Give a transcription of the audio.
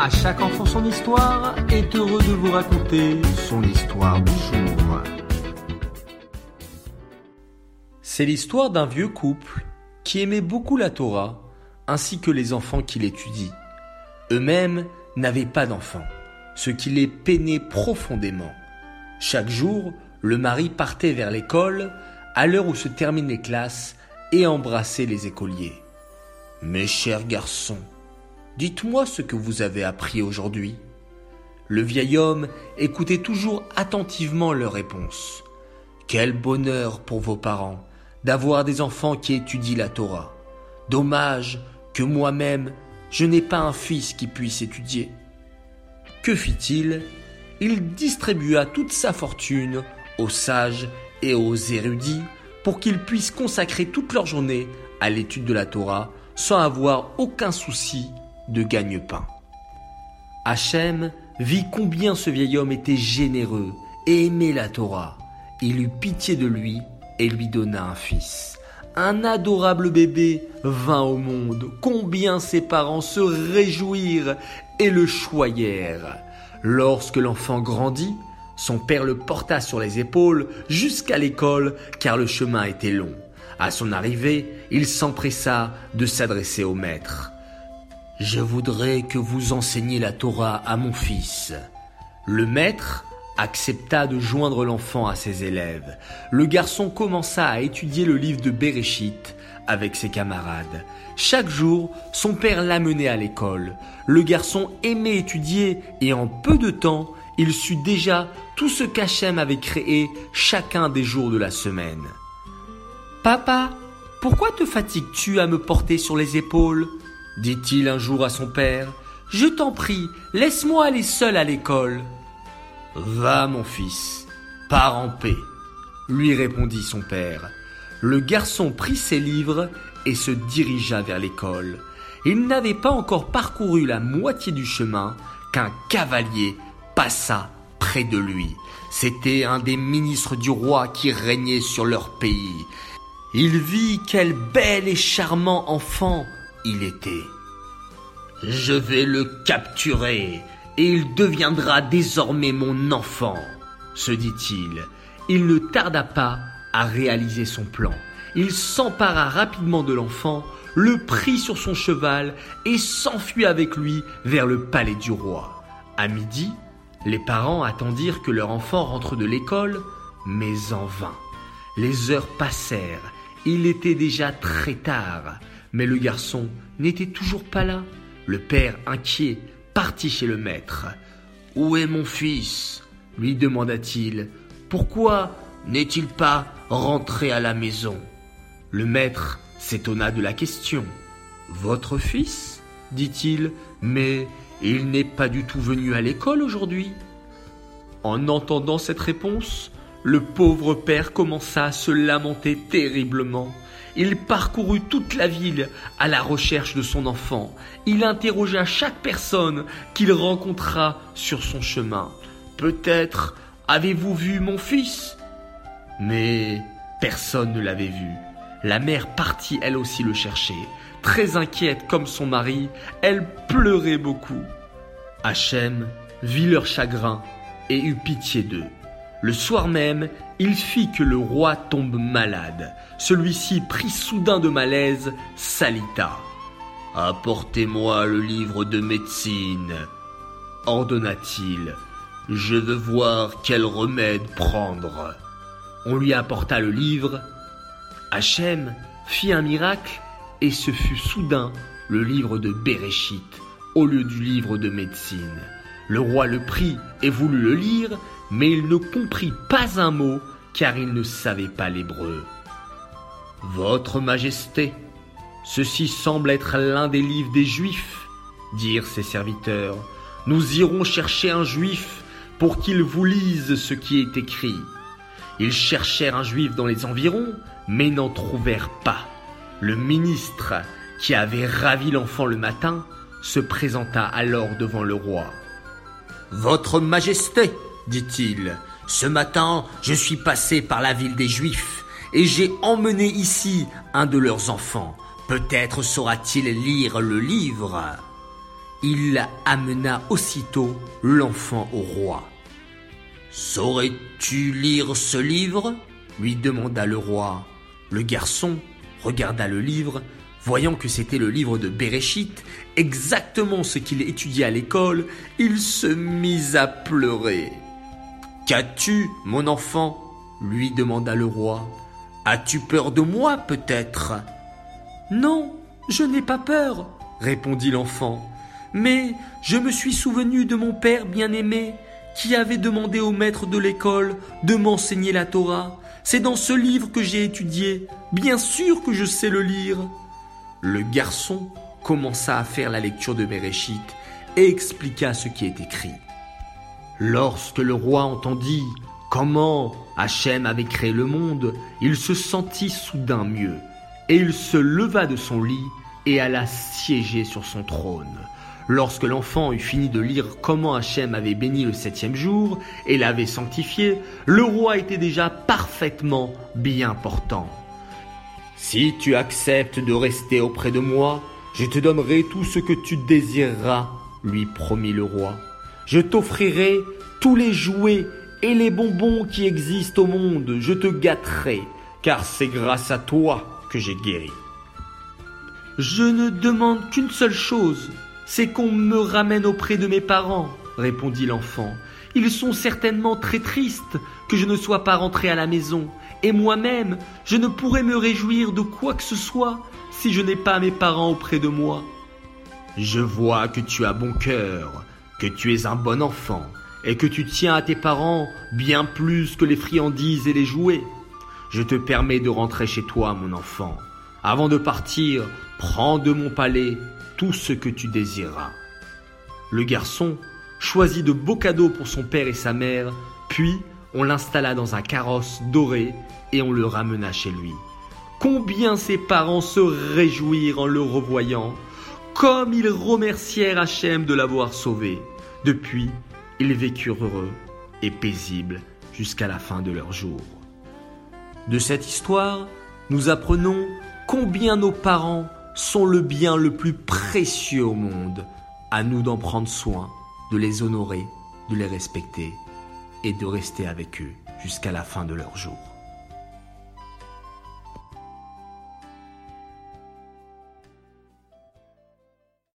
À chaque enfant son histoire est heureux de vous raconter son histoire du jour. C'est l'histoire d'un vieux couple qui aimait beaucoup la Torah ainsi que les enfants qui l'étudient. Eux-mêmes n'avaient pas d'enfants, ce qui les peinait profondément. Chaque jour, le mari partait vers l'école à l'heure où se terminent les classes et embrassait les écoliers. Mes chers garçons, Dites-moi ce que vous avez appris aujourd'hui. Le vieil homme écoutait toujours attentivement leurs réponses. Quel bonheur pour vos parents d'avoir des enfants qui étudient la Torah. Dommage que moi-même, je n'ai pas un fils qui puisse étudier. Que fit-il? Il distribua toute sa fortune aux sages et aux érudits pour qu'ils puissent consacrer toute leur journée à l'étude de la Torah sans avoir aucun souci de gagne-pain. Hachem vit combien ce vieil homme était généreux et aimait la Torah. Il eut pitié de lui et lui donna un fils. Un adorable bébé vint au monde. Combien ses parents se réjouirent et le choyèrent. Lorsque l'enfant grandit, son père le porta sur les épaules jusqu'à l'école car le chemin était long. À son arrivée, il s'empressa de s'adresser au maître. Je voudrais que vous enseigniez la Torah à mon fils. Le maître accepta de joindre l'enfant à ses élèves. Le garçon commença à étudier le livre de Bereshit avec ses camarades. Chaque jour, son père l'amenait à l'école. Le garçon aimait étudier et en peu de temps, il sut déjà tout ce qu'Hachem avait créé chacun des jours de la semaine. Papa, pourquoi te fatigues-tu à me porter sur les épaules? Dit-il un jour à son père, je t'en prie, laisse-moi aller seul à l'école. Va, mon fils, pars en paix, lui répondit son père. Le garçon prit ses livres et se dirigea vers l'école. Il n'avait pas encore parcouru la moitié du chemin qu'un cavalier passa près de lui. C'était un des ministres du roi qui régnait sur leur pays. Il vit quel bel et charmant enfant il était. Je vais le capturer et il deviendra désormais mon enfant, se dit-il. Il ne tarda pas à réaliser son plan. Il s'empara rapidement de l'enfant, le prit sur son cheval et s'enfuit avec lui vers le palais du roi. À midi, les parents attendirent que leur enfant rentre de l'école, mais en vain. Les heures passèrent, il était déjà très tard. Mais le garçon n'était toujours pas là. Le père, inquiet, partit chez le maître. Où est mon fils? lui demanda-t-il. Pourquoi n'est-il pas rentré à la maison? Le maître s'étonna de la question. Votre fils? dit-il, mais il n'est pas du tout venu à l'école aujourd'hui. En entendant cette réponse, le pauvre père commença à se lamenter terriblement. Il parcourut toute la ville à la recherche de son enfant. Il interrogea chaque personne qu'il rencontra sur son chemin. Peut-être avez-vous vu mon fils? Mais personne ne l'avait vu. La mère partit elle aussi le chercher. Très inquiète comme son mari, elle pleurait beaucoup. Hachem vit leur chagrin et eut pitié d'eux. Le soir même, il fit que le roi tombe malade. Celui-ci, pris soudain de malaise, s'alita. Apportez-moi le livre de médecine, ordonna-t-il. Je veux voir quel remède prendre. On lui apporta le livre. Hachem fit un miracle et ce fut soudain le livre de Bereshit au lieu du livre de médecine. Le roi le prit et voulut le lire, mais il ne comprit pas un mot car il ne savait pas l'hébreu. Votre Majesté, ceci semble être l'un des livres des Juifs, dirent ses serviteurs. Nous irons chercher un Juif pour qu'il vous lise ce qui est écrit. Ils cherchèrent un Juif dans les environs, mais n'en trouvèrent pas. Le ministre, qui avait ravi l'enfant le matin, se présenta alors devant le roi. Votre Majesté, dit-il, ce matin je suis passé par la ville des Juifs et j'ai emmené ici un de leurs enfants. Peut-être saura-t-il lire le livre. Il amena aussitôt l'enfant au roi. Saurais-tu lire ce livre? lui demanda le roi. Le garçon regarda le livre, voyant que c'était le livre de Béréchit, exactement ce qu'il étudiait à l'école, il se mit à pleurer. Qu'as-tu, mon enfant lui demanda le roi. As-tu peur de moi, peut-être? Non, je n'ai pas peur, répondit l'enfant. Mais je me suis souvenu de mon père bien-aimé, qui avait demandé au maître de l'école de m'enseigner la Torah. C'est dans ce livre que j'ai étudié. Bien sûr que je sais le lire. Le garçon commença à faire la lecture de Bereshit et expliqua ce qui est écrit. Lorsque le roi entendit comment Hachem avait créé le monde, il se sentit soudain mieux, et il se leva de son lit et alla siéger sur son trône. Lorsque l'enfant eut fini de lire comment Hachem avait béni le septième jour et l'avait sanctifié, le roi était déjà parfaitement bien portant. Si tu acceptes de rester auprès de moi, je te donnerai tout ce que tu désireras, lui promit le roi. Je t'offrirai tous les jouets et les bonbons qui existent au monde, je te gâterai, car c'est grâce à toi que j'ai guéri. Je ne demande qu'une seule chose, c'est qu'on me ramène auprès de mes parents, répondit l'enfant. Ils sont certainement très tristes que je ne sois pas rentré à la maison, et moi-même, je ne pourrais me réjouir de quoi que ce soit si je n'ai pas mes parents auprès de moi. Je vois que tu as bon cœur, que tu es un bon enfant, et que tu tiens à tes parents bien plus que les friandises et les jouets. Je te permets de rentrer chez toi, mon enfant. Avant de partir, prends de mon palais tout ce que tu désireras. Le garçon choisit de beaux cadeaux pour son père et sa mère, puis on l'installa dans un carrosse doré et on le ramena chez lui. Combien ses parents se réjouirent en le revoyant, comme ils remercièrent Hachem de l'avoir sauvé. Depuis, ils vécurent heureux et paisibles jusqu'à la fin de leur jour. De cette histoire, nous apprenons combien nos parents sont le bien le plus précieux au monde. À nous d'en prendre soin, de les honorer, de les respecter et de rester avec eux jusqu'à la fin de leur jour.